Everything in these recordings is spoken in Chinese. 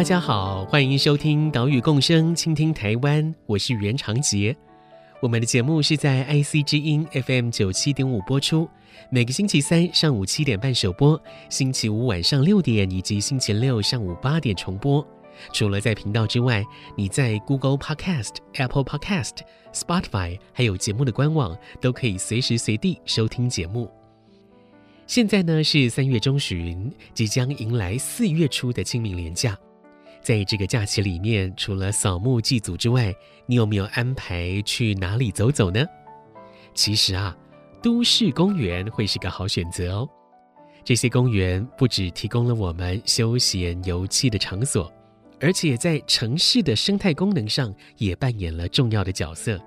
大家好，欢迎收听岛屿共生，倾听台湾，我是袁长杰。我们的节目是在 IC 之音 FM 九七点五播出，每个星期三上午七点半首播，星期五晚上六点以及星期六上午八点重播。除了在频道之外，你在 Google Podcast、Apple Podcast、Spotify 还有节目的官网都可以随时随地收听节目。现在呢是三月中旬，即将迎来四月初的清明连假。在这个假期里面，除了扫墓祭祖之外，你有没有安排去哪里走走呢？其实啊，都市公园会是个好选择哦。这些公园不只提供了我们休闲游憩的场所，而且在城市的生态功能上也扮演了重要的角色，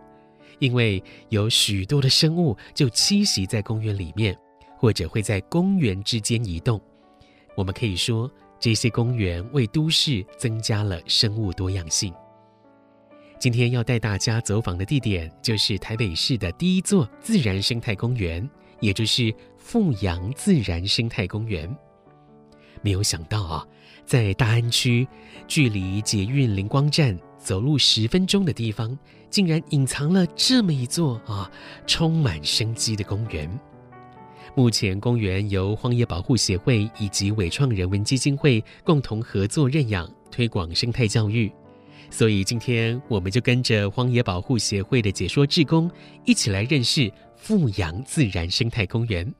因为有许多的生物就栖息在公园里面。或者会在公园之间移动，我们可以说这些公园为都市增加了生物多样性。今天要带大家走访的地点就是台北市的第一座自然生态公园，也就是富阳自然生态公园。没有想到啊，在大安区，距离捷运灵光站走路十分钟的地方，竟然隐藏了这么一座啊充满生机的公园。目前，公园由荒野保护协会以及伟创人文基金会共同合作认养，推广生态教育。所以，今天我们就跟着荒野保护协会的解说志工，一起来认识富阳自然生态公园。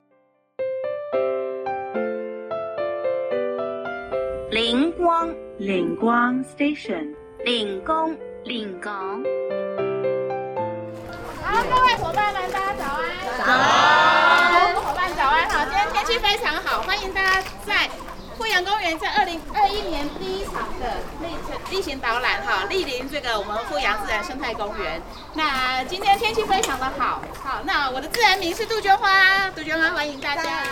灵光，灵光 Station，灵工，灵工。好，各位伙伴们，大家早安。早安。非常好，欢迎大家在富阳公园在二零二一年第一场的例例行导览哈，莅临这个我们富阳自然生态公园。那今天天气非常的好，好，那我的自然名是杜鹃花，杜鹃花欢迎大家。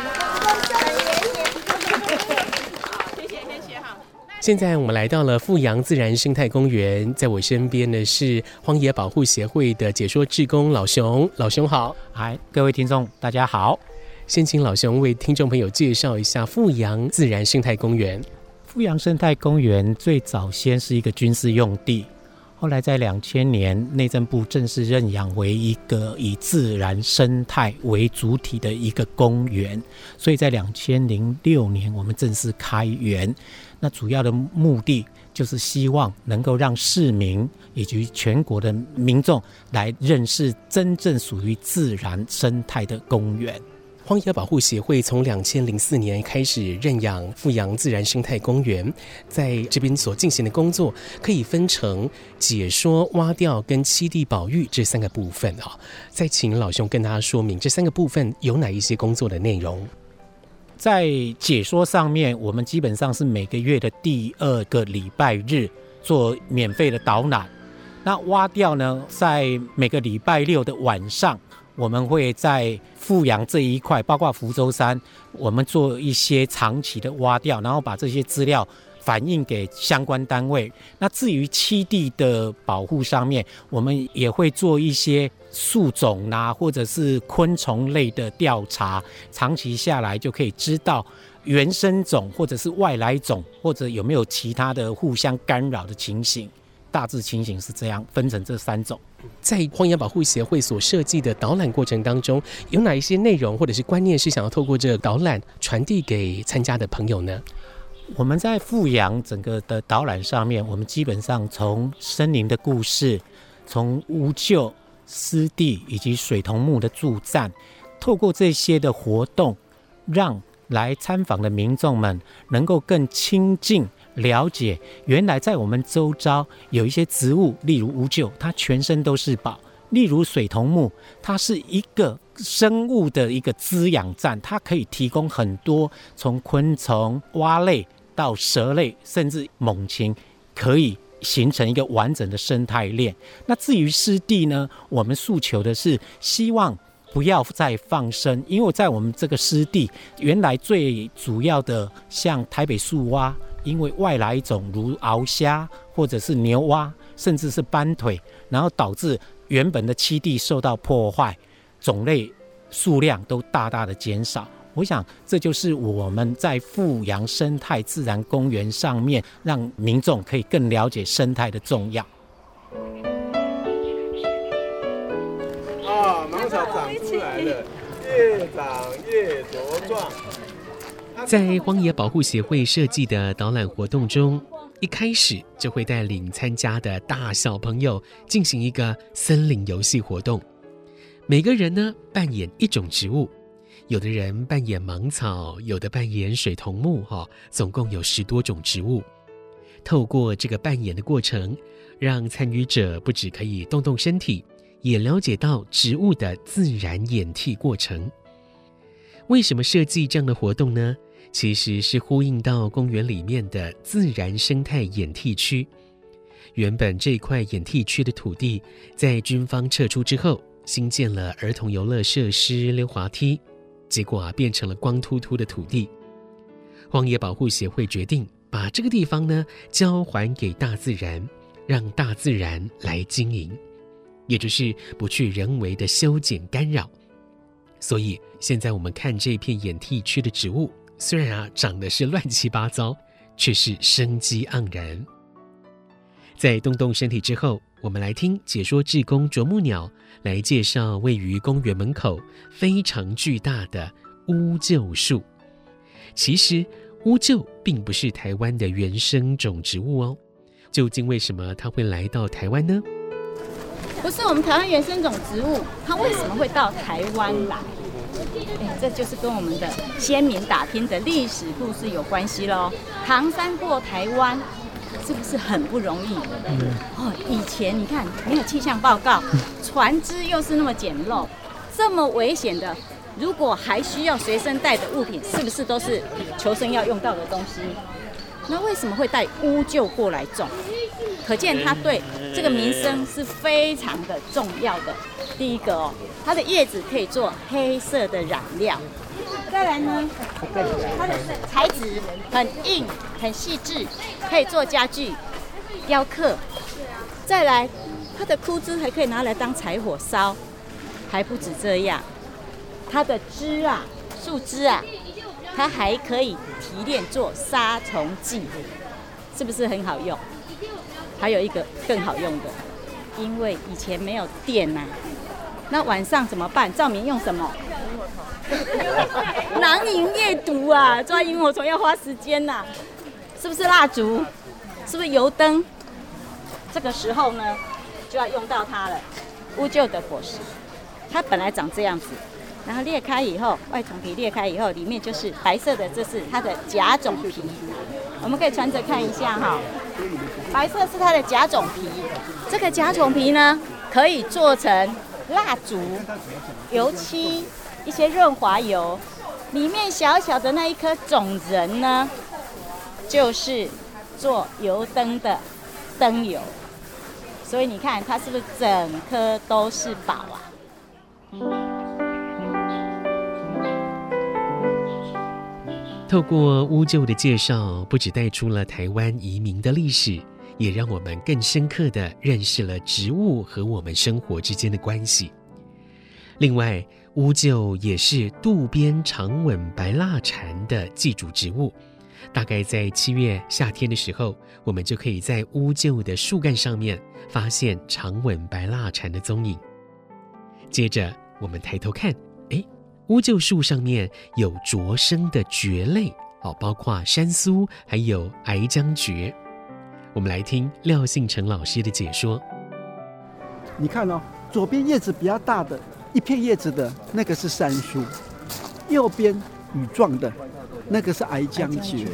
谢谢谢谢哈。现在我们来到了富阳自然生态公园，在我身边的是荒野保护协会的解说志工老熊，老熊好，嗨，各位听众大家好。先请老熊为听众朋友介绍一下富阳自然生态公园。富阳生态公园最早先是一个军事用地，后来在两千年内政部正式认养为一个以自然生态为主体的一个公园，所以在两千零六年我们正式开园。那主要的目的就是希望能够让市民以及全国的民众来认识真正属于自然生态的公园。荒野保护协会从两千零四年开始认养富阳自然生态公园，在这边所进行的工作可以分成解说、挖钓跟栖地保育这三个部分啊。再请老兄跟大家说明这三个部分有哪一些工作的内容。在解说上面，我们基本上是每个月的第二个礼拜日做免费的导览。那挖钓呢，在每个礼拜六的晚上。我们会在富阳这一块，包括福州山，我们做一些长期的挖钓，然后把这些资料反映给相关单位。那至于栖地的保护上面，我们也会做一些树种啊，或者是昆虫类的调查。长期下来就可以知道原生种或者是外来种，或者有没有其他的互相干扰的情形。大致情形是这样，分成这三种。在荒野保护协会所设计的导览过程当中，有哪一些内容或者是观念是想要透过这个导览传递给参加的朋友呢？我们在富阳整个的导览上面，我们基本上从森林的故事，从乌臼、湿地以及水桐木的助站，透过这些的活动，让来参访的民众们能够更亲近。了解，原来在我们周遭有一些植物，例如乌臼，它全身都是宝；例如水桐木，它是一个生物的一个滋养站，它可以提供很多从昆虫、蛙类到蛇类，甚至猛禽，可以形成一个完整的生态链。那至于湿地呢，我们诉求的是希望不要再放生，因为在我们这个湿地，原来最主要的像台北树蛙，因为外来种如鳌虾或者是牛蛙，甚至是斑腿，然后导致原本的栖地受到破坏。种类数量都大大的减少，我想这就是我们在富阳生态自然公园上面，让民众可以更了解生态的重要。啊，芒草长出来了，越长越茁壮。在荒野保护协会设计的导览活动中，一开始就会带领参加的大小朋友进行一个森林游戏活动。每个人呢扮演一种植物，有的人扮演芒草，有的扮演水桐木，哈，总共有十多种植物。透过这个扮演的过程，让参与者不只可以动动身体，也了解到植物的自然演替过程。为什么设计这样的活动呢？其实是呼应到公园里面的自然生态演替区。原本这块演替区的土地，在军方撤出之后。新建了儿童游乐设施、溜滑梯，结果啊变成了光秃秃的土地。荒野保护协会决定把这个地方呢交还给大自然，让大自然来经营，也就是不去人为的修剪干扰。所以现在我们看这片演替区的植物，虽然啊长得是乱七八糟，却是生机盎然。在动动身体之后，我们来听解说志工啄木鸟来介绍位于公园门口非常巨大的乌桕树。其实乌桕并不是台湾的原生种植物哦。究竟为什么它会来到台湾呢？不是我们台湾原生种植物，它为什么会到台湾来？哎，这就是跟我们的先民打拼的历史故事有关系喽。唐山过台湾。是不是很不容易？嗯、哦，以前你看没有气象报告，船只又是那么简陋，这么危险的，如果还需要随身带的物品，是不是都是求生要用到的东西？那为什么会带乌桕过来种？可见他对这个民生是非常的重要的。第一个哦，它的叶子可以做黑色的染料。再来呢，它的材质很硬、很细致，可以做家具、雕刻。再来，它的枯枝还可以拿来当柴火烧，还不止这样，它的枝啊、树枝啊，它还可以提炼做杀虫剂，是不是很好用？还有一个更好用的，因为以前没有电呐、那晚上怎么办？照明用什么？囊萤夜读啊，抓萤火虫要花时间呐、啊，是不是蜡烛？是不是油灯？这个时候呢，就要用到它了。乌桕的果实，它本来长这样子，然后裂开以后，外层皮裂开以后，里面就是白色的，这是它的甲种皮。我们可以穿着看一下哈，白色是它的甲种皮。这个甲种皮呢，可以做成蜡烛、油漆。一些润滑油，里面小小的那一颗种仁呢，就是做油灯的灯油。所以你看，它是不是整颗都是宝啊？透过乌桕的介绍，不止带出了台湾移民的历史，也让我们更深刻地认识了植物和我们生活之间的关系。另外，乌桕也是渡边长吻白蜡蝉的寄主植物，大概在七月夏天的时候，我们就可以在乌桕的树干上面发现长吻白蜡蝉的踪影。接着，我们抬头看，哎，乌桕树上面有着生的蕨类，哦，包括山苏还有矮姜蕨。我们来听廖信成老师的解说。你看哦，左边叶子比较大的。一片叶子的那个是山苏，右边羽状的，那个是矮姜蕨。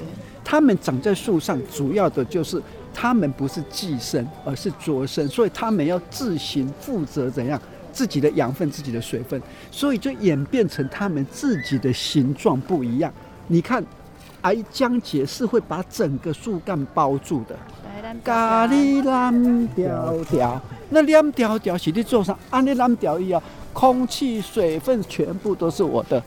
它们长在树上，主要的就是它们不是寄生，而是着生，所以它们要自行负责怎样自己的养分、自己的水分，所以就演变成它们自己的形状不一样。你看，矮浆节是会把整个树干包住的。咖喱蓝调调，那蓝调调是你做上，安尼蓝条一样，空气、水分全部都是我的。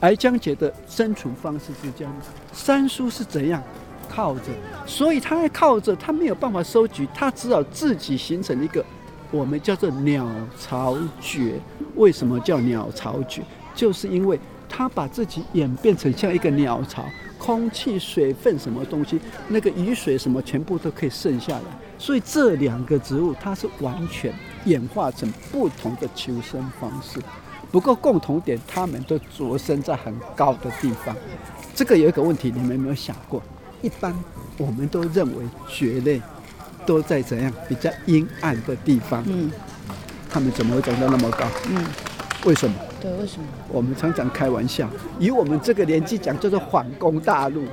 而江姐的生存方式是这样，的。三叔是怎样？靠着，所以它靠着，他没有办法收集，他只好自己形成一个，我们叫做鸟巢穴。为什么叫鸟巢穴？就是因为他把自己演变成像一个鸟巢，空气、水分什么东西，那个雨水什么，全部都可以渗下来。所以这两个植物，它是完全演化成不同的求生方式。不过共同点，它们都着生在很高的地方。这个有一个问题，你们有没有想过？一般我们都认为蕨类都在怎样比较阴暗的地方，嗯，他们怎么会长到那么高？嗯，为什么？对，为什么？我们常常开玩笑，以我们这个年纪讲，叫做反攻大陆。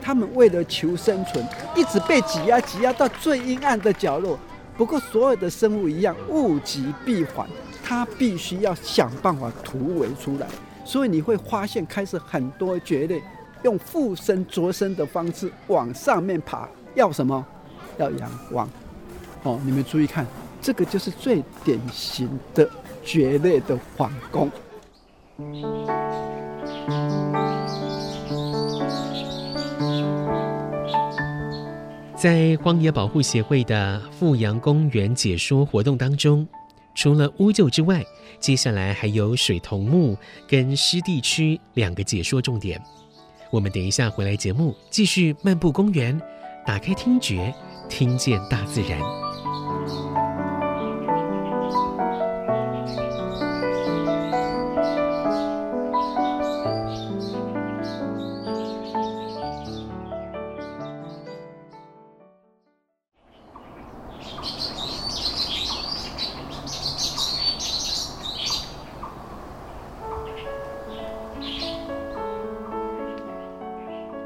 他们为了求生存，一直被挤压，挤压到最阴暗的角落。不过所有的生物一样，物极必反，它必须要想办法突围出来。所以你会发现，开始很多蕨类。用附生着生的方式往上面爬，要什么？要阳光。哦，你们注意看，这个就是最典型的绝对的反攻。在荒野保护协会的富阳公园解说活动当中，除了乌桕之外，接下来还有水桐木跟湿地区两个解说重点。我们等一下回来节目，继续漫步公园，打开听觉，听见大自然。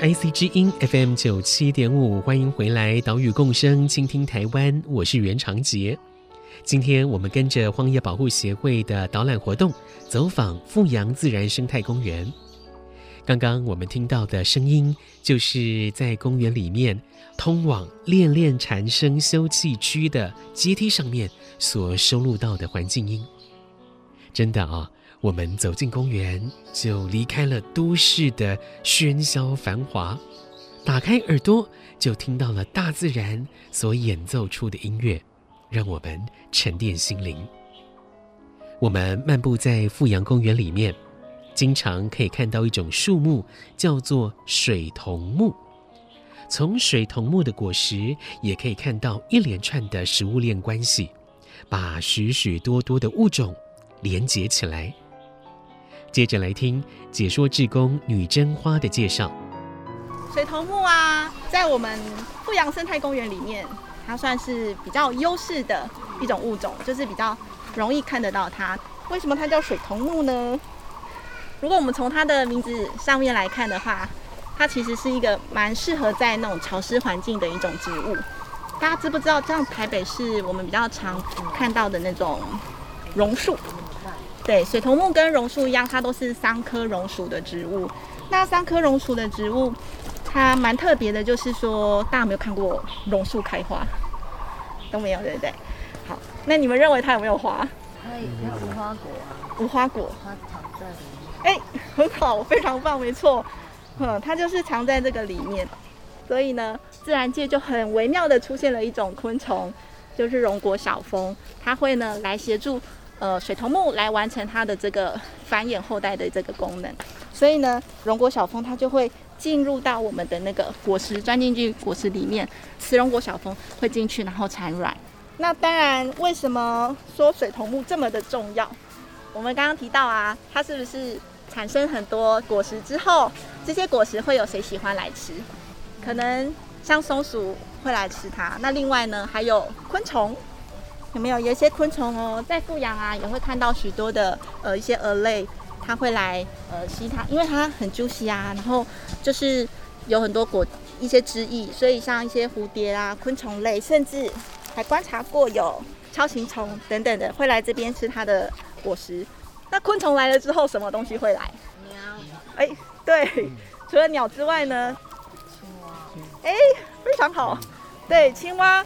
IC 之音 FM 九七点五，欢迎回来，岛屿共生，倾听台湾，我是袁长杰。今天我们跟着荒野保护协会的导览活动，走访富阳自然生态公园。刚刚我们听到的声音，就是在公园里面通往恋恋蝉声休憩区的阶梯上面所收录到的环境音。真的啊。我们走进公园，就离开了都市的喧嚣繁华，打开耳朵，就听到了大自然所演奏出的音乐，让我们沉淀心灵。我们漫步在富阳公园里面，经常可以看到一种树木，叫做水桐木。从水桐木的果实，也可以看到一连串的食物链关系，把许许多多的物种连结起来。接着来听解说志工女真花的介绍。水桐木啊，在我们富阳生态公园里面，它算是比较优势的一种物种，就是比较容易看得到它。为什么它叫水桐木呢？如果我们从它的名字上面来看的话，它其实是一个蛮适合在那种潮湿环境的一种植物。大家知不知道，像台北市我们比较常看到的那种榕树？对，水桐木跟榕树一样，它都是三棵榕属的植物。那三棵榕属的植物，它蛮特别的，就是说，大家有没有看过榕树开花？都没有，对不对？好，那你们认为它有没有花？它有无花果啊。无花果。它藏在里面。哎，很好，非常棒，没错。嗯，它就是藏在这个里面。所以呢，自然界就很微妙的出现了一种昆虫，就是榕果小蜂，它会呢来协助。呃，水桐木来完成它的这个繁衍后代的这个功能，所以呢，绒果小蜂它就会进入到我们的那个果实，钻进去果实里面，雌绒果小蜂会进去，然后产卵。那当然，为什么说水桐木这么的重要？我们刚刚提到啊，它是不是产生很多果实之后，这些果实会有谁喜欢来吃？可能像松鼠会来吃它。那另外呢，还有昆虫。有没有有一些昆虫哦，在富阳啊，也会看到许多的呃一些蛾类，它会来呃吸它，因为它很 juicy 啊，然后就是有很多果一些汁液，所以像一些蝴蝶啊、昆虫类，甚至还观察过有超形虫等等的会来这边吃它的果实。那昆虫来了之后，什么东西会来？鸟。哎，对，除了鸟之外呢？青蛙。哎，非常好。对，青蛙，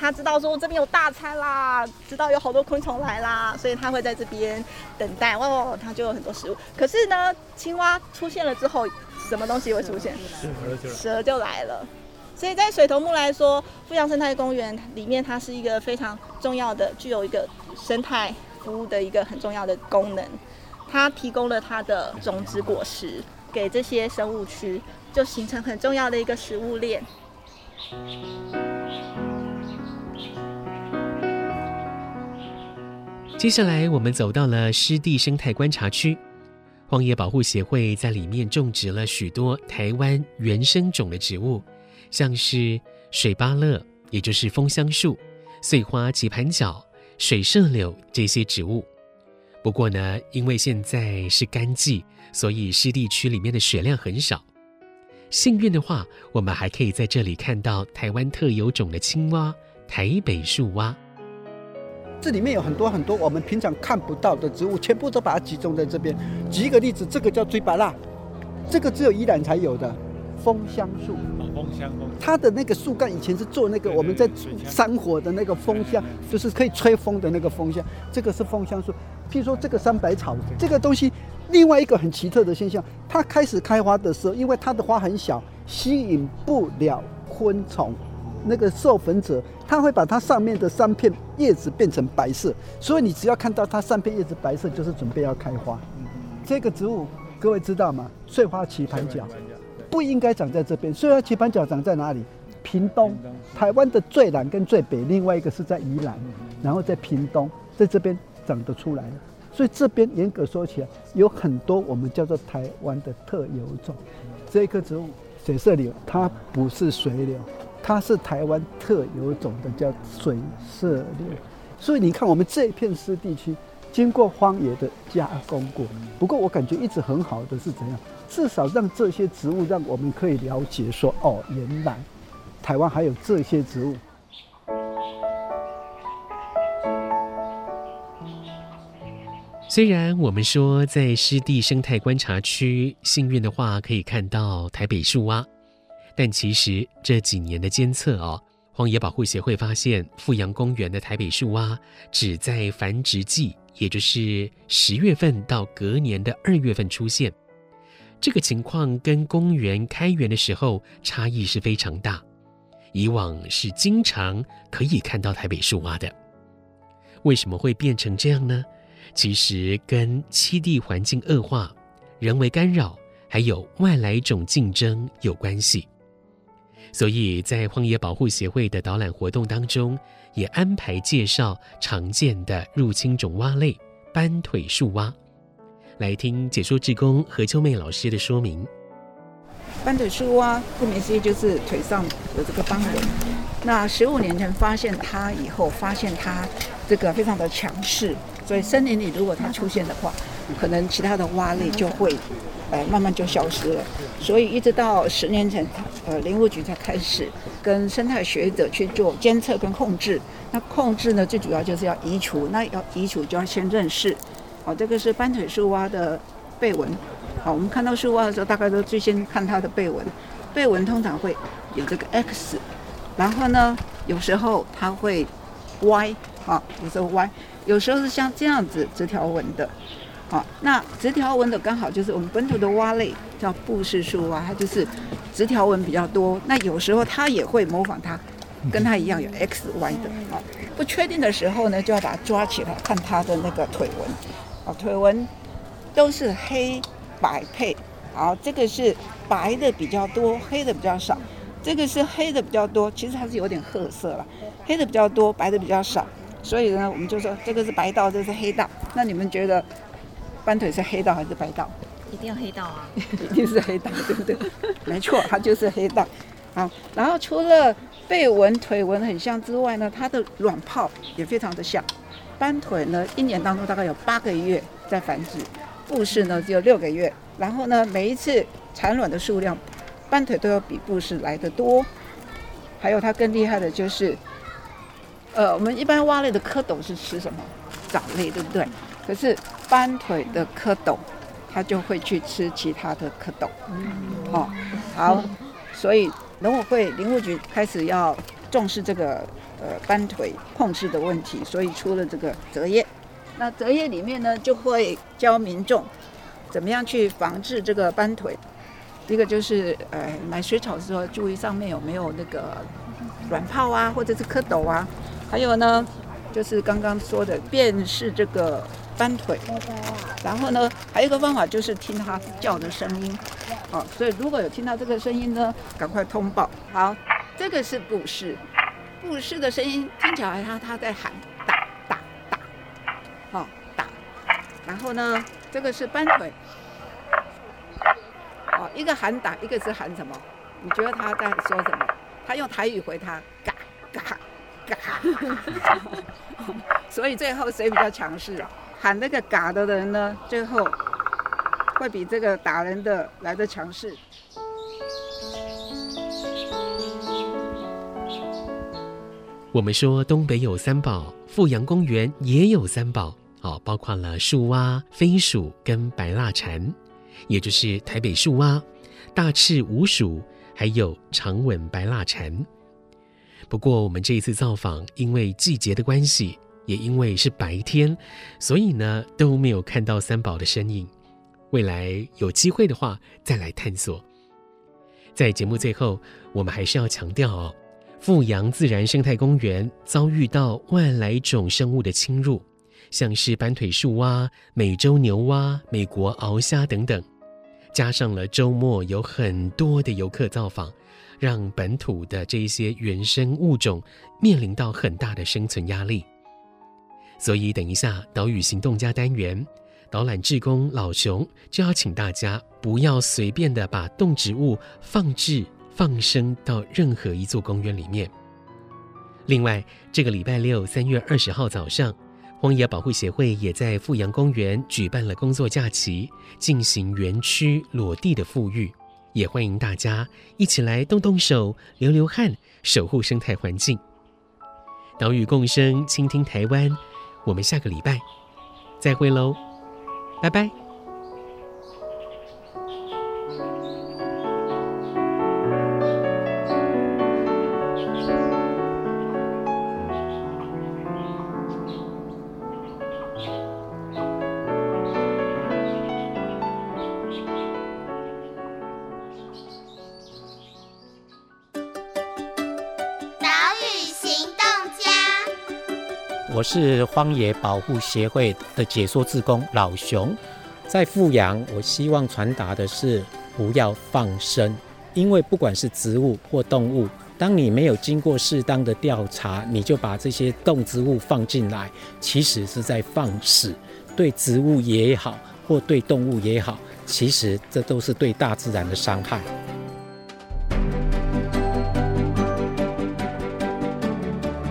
它知道说这边有大餐啦，知道有好多昆虫来啦，所以他会在这边等待。哇哦，它就有很多食物。可是呢，青蛙出现了之后，什么东西会出现？蛇，蛇就来了。所以在水头木来说，富阳生态公园里面，它是一个非常重要的，具有一个生态服务的一个很重要的功能。它提供了它的种子果实给这些生物区，就形成很重要的一个食物链。接下来，我们走到了湿地生态观察区，荒野保护协会在里面种植了许多台湾原生种的植物。像是水芭乐，也就是枫香树、碎花棋盘角、水社柳这些植物。不过呢，因为现在是干季，所以湿地区里面的水量很少。幸运的话，我们还可以在这里看到台湾特有种的青蛙——台北树蛙。这里面有很多很多我们平常看不到的植物，全部都把它集中在这边。举一个例子，这个叫锥巴蜡，这个只有宜兰才有的枫香树。枫香它的那个树干以前是做那个我们在山火的那个风箱，就是可以吹风的那个风箱。这个是枫香树。譬如说这个山百草，这个东西，另外一个很奇特的现象，它开始开花的时候，因为它的花很小，吸引不了昆虫，那个授粉者，它会把它上面的三片叶子变成白色，所以你只要看到它三片叶子白色，就是准备要开花。这个植物各位知道吗？碎花棋盘角。不应该长在这边。碎花棋盘角长在哪里？屏东，台湾的最南跟最北，另外一个是在宜兰，然后在屏东，在这边长得出来的。所以这边严格说起来，有很多我们叫做台湾的特有种。这一棵植物水色柳，它不是水柳，它是台湾特有种的，叫水色柳。所以你看，我们这一片湿地区经过荒野的加工过，不过我感觉一直很好的是怎样？至少让这些植物，让我们可以了解说，哦，原来台湾还有这些植物。虽然我们说在湿地生态观察区，幸运的话可以看到台北树蛙，但其实这几年的监测哦，荒野保护协会发现，富阳公园的台北树蛙只在繁殖季，也就是十月份到隔年的二月份出现。这个情况跟公园开园的时候差异是非常大，以往是经常可以看到台北树蛙的，为什么会变成这样呢？其实跟栖地环境恶化、人为干扰，还有外来种竞争有关系。所以在荒野保护协会的导览活动当中，也安排介绍常见的入侵种蛙类——斑腿树蛙。来听解说志工何秋媚老师的说明。斑腿树蛙，顾名思义就是腿上有这个斑纹。那十五年前发现它以后，发现它这个非常的强势，所以森林里如果它出现的话，可能其他的蛙类就会，呃，慢慢就消失了。所以一直到十年前，呃，林务局才开始跟生态学者去做监测跟控制。那控制呢，最主要就是要移除。那要移除就要先认识。好，这个是斑腿树蛙的背纹。好，我们看到树蛙的时候，大概都最先看它的背纹。背纹通常会有这个 X，然后呢，有时候它会 Y，好，有时候 Y，有时候是像这样子直条纹的。好，那直条纹的刚好就是我们本土的蛙类叫布氏树蛙，它就是直条纹比较多。那有时候它也会模仿它，跟它一样有 X、Y 的。好，不确定的时候呢，就要把它抓起来看它的那个腿纹。啊腿纹都是黑白配，好，这个是白的比较多，黑的比较少。这个是黑的比较多，其实它是有点褐色了，黑的比较多，白的比较少。所以呢，我们就说这个是白道，这个是黑道。那你们觉得斑腿是黑道还是白道？一定要黑道啊！一定是黑道，对不对？没错，它就是黑道。好，然后除了背纹、腿纹很像之外呢，它的卵泡也非常的像。斑腿呢，一年当中大概有八个月在繁殖，布氏呢只有六个月。然后呢，每一次产卵的数量，斑腿都要比布氏来得多。还有它更厉害的就是，呃，我们一般蛙类的蝌蚪是吃什么？藻类，对不对？可是斑腿的蝌蚪，它就会去吃其他的蝌蚪。哦，好，所以农委会林务局开始要重视这个呃斑腿控制的问题，所以出了这个折页。那折页里面呢，就会教民众怎么样去防治这个斑腿。一个就是呃买水草的时候注意上面有没有那个卵泡啊，或者是蝌蚪啊。还有呢，就是刚刚说的便是这个斑腿。然后呢，还有一个方法就是听它叫的声音。好，所以如果有听到这个声音呢，赶快通报。好，这个是布氏，布氏的声音听起来它它在喊打打打，好打。然后呢，这个是斑腿。哦，一个喊打，一个是喊什么？你觉得他在说什么？他用台语回他，嘎。所以最后谁比较强势？喊那个嘎的人呢，最后会比这个打人的来得强势。我们说东北有三宝，富阳公园也有三宝，哦，包括了树蛙、飞鼠跟白蜡蝉。也就是台北树蛙、大赤鼯鼠，还有长吻白蜡蝉。不过，我们这一次造访，因为季节的关系，也因为是白天，所以呢都没有看到三宝的身影。未来有机会的话，再来探索。在节目最后，我们还是要强调哦，富阳自然生态公园遭遇到外来种生物的侵入。像是斑腿树蛙、美洲牛蛙、美国鳌虾等等，加上了周末有很多的游客造访，让本土的这一些原生物种面临到很大的生存压力。所以，等一下岛屿行动家单元，导览志工老熊就要请大家不要随便的把动植物放置放生到任何一座公园里面。另外，这个礼拜六三月二十号早上。荒野保护协会也在富阳公园举办了工作假期，进行园区裸地的复育，也欢迎大家一起来动动手、流流汗，守护生态环境。岛屿共生，倾听台湾，我们下个礼拜再会喽，拜拜。是荒野保护协会的解说志工老熊，在富阳，我希望传达的是不要放生，因为不管是植物或动物，当你没有经过适当的调查，你就把这些动植物放进来，其实是在放肆，对植物也好，或对动物也好，其实这都是对大自然的伤害。